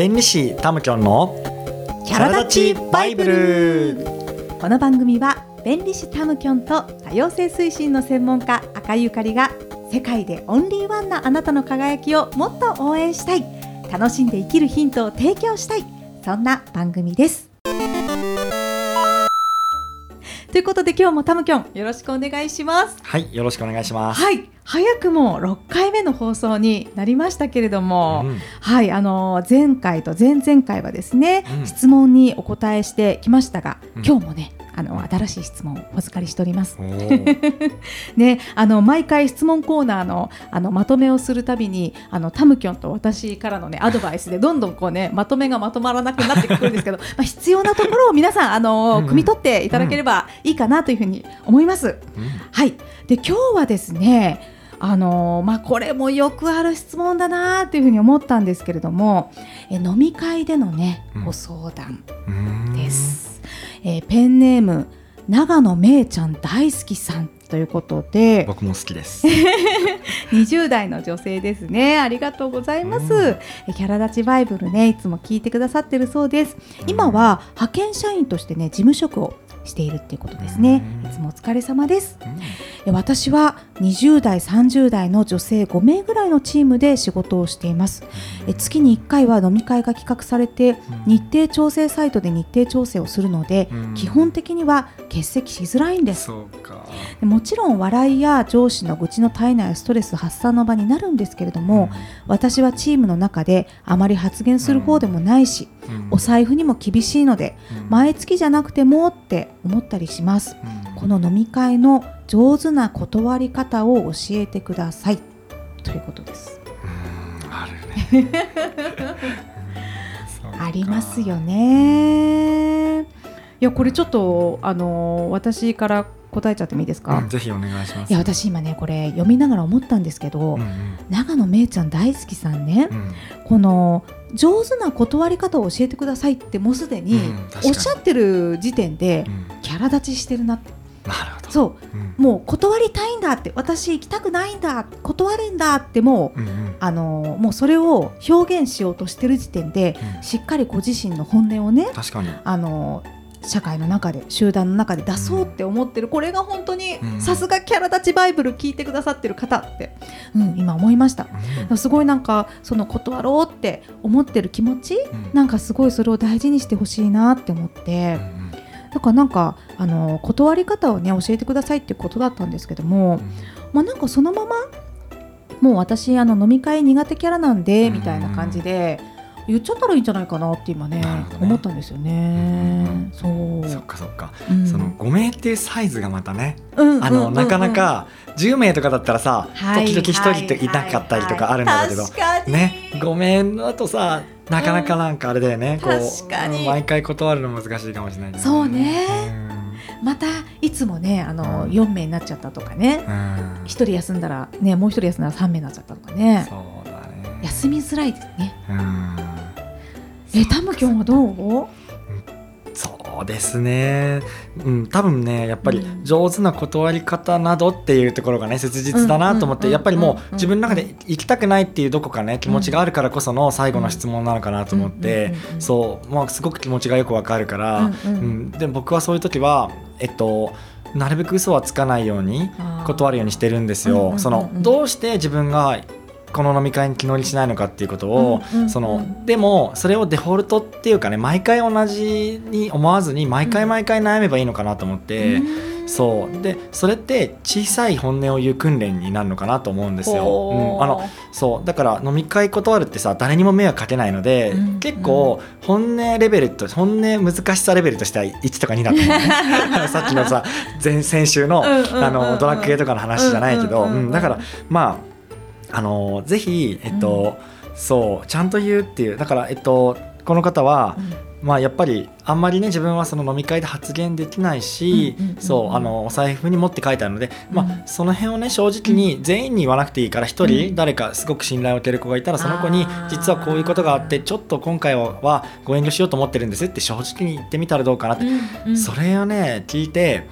弁理士タムキョンのキャラ立ちバイブル。この番組は弁理士たむきょんと多様性推進の専門家赤ゆかりが世界でオンリーワンなあなたの輝きをもっと応援したい。楽しんで生きるヒントを提供したい。そんな番組です。ということで今日もタムキョンよろしくお願いします。はいよろしくお願いします。はい早くも6回目の放送になりましたけれども、うん、はいあの前回と前々回はですね、うん、質問にお答えしてきましたが、うん、今日もねあの新しい質問をお預かりしております。ね、あの毎回質問コーナーのあのまとめをするたびにあのタムキョンと私からのねアドバイスでどんどんこうねまとめがまとまらなくなってくるんですけど、まあ必要なところを皆さんあの汲み取っていただければいいかなというふうに思います。うん、はい。で今日はですね。あのまあ、これもよくある質問だなというふうに思ったんですけれどもえ飲み会でのねご相談です。えー、ペンネーム長野めいちゃん大好きさんということで。僕も好きです。20代の女性ですね。ありがとうございます、うん、キャラ立ちバイブルねいつも聞いてくださってるそうです。今は派遣社員としてね事務職をしているっていうことですね。いつもお疲れ様です、うん、私は20代30代の女性5名ぐらいのチームで仕事をしています。え月に1回は飲み会が企画されて日程調整サイトで日程調整をするので基本的には欠席しづらいんです。もちろん笑いや上司の愚痴の絶えないストレス発散の場になるんですけれども私はチームの中であまり発言する方でもないしお財布にも厳しいので毎月じゃなくてもって思ったりします。この飲み会の上手な断り方を教えてください。ということです。あるね。ありますよね。いやこれちょっとあの私から答えちゃってもいいですか、うん、ぜひお願いします。いや私今ねこれ読みながら思ったんですけど、うんうん、長野めいちゃん大好きさんね、うん、この上手な断り方を教えてくださいってもうすでにおっしゃってる時点でキャラ立ちしてるなってそう、うん、もう断りたいんだって私行きたくないんだ断るんだってもう、うんうん、あのもうそれを表現しようとしてる時点で、うん、しっかりご自身の本音をね確かに。あの社会の中で集団の中で出そうって思ってる、これが本当にさすがキャラ立ちバイブル聞いてくださってる方って、うん、今思いました、うん、すごいなんかその断ろうって思ってる気持ち、うん、なんかすごいそれを大事にしてほしいなって思って。うんだからなんかあの断り方をね教えてくださいっていうことだったんですけども、うん、まあなんかそのままもう私あの飲み会苦手キャラなんでみたいな感じで、言っちゃったらいいんじゃないかなって今ね、ね、思ったんですよね。うん、そう。そっかそっか、うん、その5名っていうサイズがまたね、うん、あの、なかなか10名とかだったらさ、はい、時々1人といなかったりとかあるんだけど、ね5名だとさなかなかなんかあれだよね、こう毎回断るの難しいかもしれない、ね、そうね、またいつもねあの、うん、4名になっちゃったとかね、うん、1人休んだらねもう1人休んだら3名になっちゃったとかね。そうだね。休みづらいですね、うん、えタムキョンはどう？そうですね、うん、多分ねやっぱり上手な断り方などっていうところがね切実だなと思ってやっぱりもう自分の中で行きたくないっていうどこかね気持ちがあるからこその最後の質問なのかなと思ってそう、まあ、すごく気持ちがよくわかるから、うん、で僕はそういう時はえっとなるべく嘘はつかないように断るようにしてるんですよ。そのどうして自分がこの飲み会に気乗りしないのかっていうことを、うんうんうん、そのでもそれをデフォルトっていうかね毎回同じに思わずに毎回毎回悩めばいいのかなと思って、うん、そう。でそれって小さい本音を言う訓練になるのかなと思うんですよ。う。ん、あのそう。だから飲み会断るってさ誰にも迷惑かけないので、うんうん、結構本音レベルと本音難しさレベルとしては1とか2だと思うね。さっきのさ前先週の,、あのドラッグ系とかの話じゃないけど、うん。だからまああのぜひ、えっと、うん、そうちゃんと言うっていうだから、えっと、この方は、うん、まあ、やっぱりあんまりね自分はその飲み会で発言できないし、そうあのお財布に持って書いてあるので、まあ、その辺をね正直に全員に言わなくていいから一人誰かすごく信頼を受ける子がいたらその子に実はこういうことがあってちょっと今回はご遠慮しようと思ってるんですって正直に言ってみたらどうかなって、それをね聞いて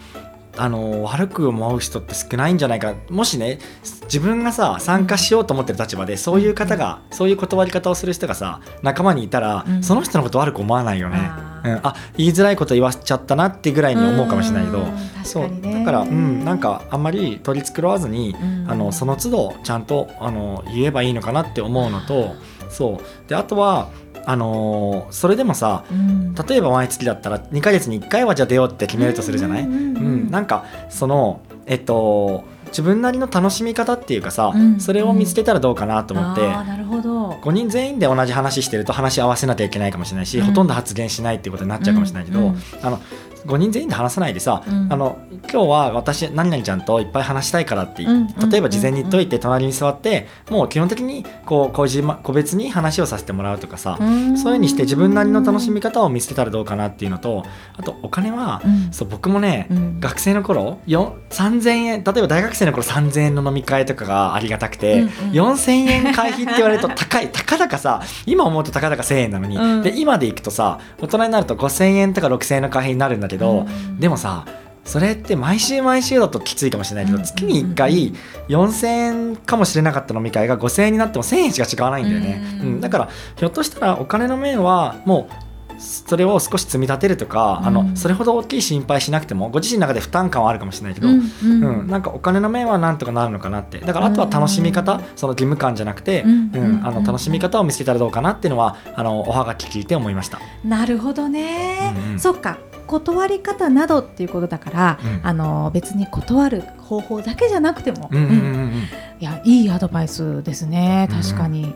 あの悪く思う人って少ないんじゃないかもしね自分がさ参加しようと思ってる立場でそういう方が、そういう断り方をする人がさ仲間にいたら、うん。その人のこと悪く思わないよね。うん、あ言いづらいこと言わせちゃったなってぐらいに思うかもしれないけど、うん。そう。だから、うん、なんかあんまり取り繕わずに、うん。あのその都度ちゃんとあの言えばいいのかなって思うのとそう。であとはあのーそれでもさうん。例えば毎月だったら2ヶ月に1回はじゃあ出ようって決めるとするじゃない、ううんんうん。うん。なんかそのえっと自分なりの楽しみ方っていうかさ、うんそれを見つけたらどうかなと思って。あーなるほど。5人全員で同じ話してると話し合わせなきゃいけないかもしれないし、うん。ほとんど発言しないっていうことになっちゃうかもしれないけど、うんうん。あの5人全員で話さないでさ、うん。あの今日は私何々ちゃんといっぱい話したいからって、うん例えば事前に言っといて隣に座ってもう基本的にこう個人個別に話をさせてもらうとかさ、うん。そういうふうにして自分なりの楽しみ方を見つけたらどうかなっていうのとあとお金は、うん。そう僕もね、うん。学生の頃よ3000円例えば大学生の頃3000円の飲み会とかがありがたくて、うんうん。4000円会費って言われると 高いたかだかさ今思うとたかだか1000円なのに、うん。で今で行くとさ大人になると5000円とか6000円の会費になるんだけど、うんでもさそれって毎週毎週だときついかもしれないけど、うん月に1回4000円かもしれなかった飲み会が5000円になっても1000円しか違わないんだよね、ううんん。だからひょっとしたらお金の面はもうそれを少し積み立てるとか、あうん。のそれほど大きい心配しなくてもご自身の中で負担感はあるかもしれないけど、ううん。んうんなんかお金の面はなんとかなるのかなって。だからあとは楽しみ方、うんその義務感じゃなくて、うんうんあうんの楽しみ方を見つけたらどうかなっていうのはあのおはがき聞いて思いました。なるほどね、うんうん。そっか断り方などっていうことだから、うん。あの別に断る方法だけじゃなくても、うんうんうんうん。うん。いやいいアドバイスですね確かに、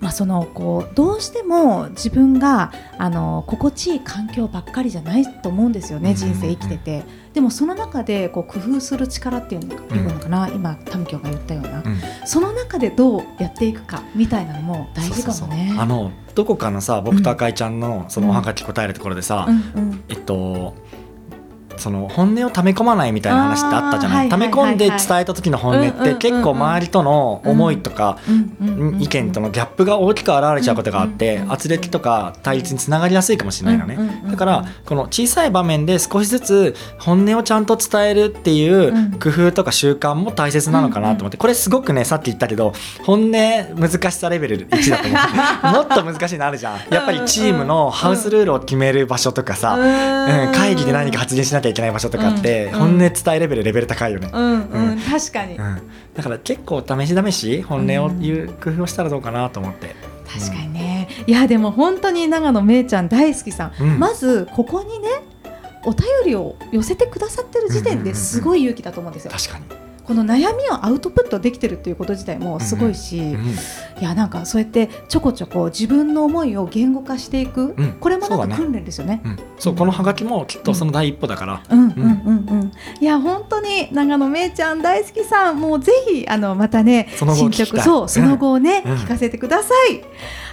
まあそのこうどうしても自分があの心地いい環境ばっかりじゃないと思うんですよね、うん。人生生きてて。でもその中でこう工夫する力っていうのか,、いうのかな今タムキョが言ったような、うん。その中でどうやっていくかみたいなのも大事かもね。そうそうそう。あのどこかのさ僕と赤井ちゃんのそのおはがき答えるところでさ、うんうん。えっとその本音を溜め込まないみたいな話ってあったじゃない？溜め込んで伝えた時の本音って結構周りとの思いとか、意見とのギャップが大きく現れちゃうことがあって、圧力とか対立につながりやすいかもしれないのね、だからこの小さい場面で少しずつ本音をちゃんと伝えるっていううん。工夫とか習慣も大切なのかなと思ってこれすごくねさっき言ったけど本音難しさレベル1だと思う。もっと難しいのあるじゃん。やっぱりチームのハウスルールを決める場所とかさ、うん、会議で何か発言しなきゃいけない場所とかって、うん。本音伝えレベルレベル高いよね、うん。うん、うん。確かに、うん、だから結構試し試し本音を言う工夫をしたらどうかなと思って、確かにね、いやでも本当に長野めいちゃん大好きさん、うん。まずここにねお便りを寄せてくださってる時点ですごい勇気だと思うんですよ。確かに、この悩みをアウトプットできてるっていうこと自体もすごいし、うんいやなんかそうやってちょこちょこ自分の思いを言語化していく、うん。これもなんか訓練ですよね。うん、そうこのハガキもきっとその第一歩だから、うん。うんうんうん。いや本当に長野めいちゃん大好きさんもうぜひあのまたねその後進聞きたい。捗そうその後をね、うん。聞かせてください。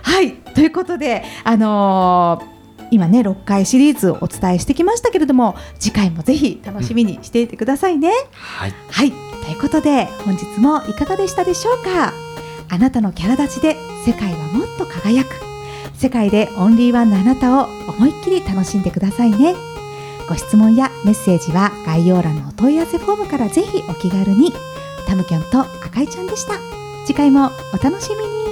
はい。ということであのー今ね6回シリーズをお伝えしてきましたけれども次回もぜひ楽しみにしていてくださいね。はい。はいということで本日もいかがでしたでしょうか？あなたのキャラ立ちで世界はもっと輝く世界でオンリーワンのあなたを思いっきり楽しんでくださいね。ご質問やメッセージは概要欄のお問い合わせフォームからぜひお気軽に。タムキョンと赤いちゃんでした。次回もお楽しみに。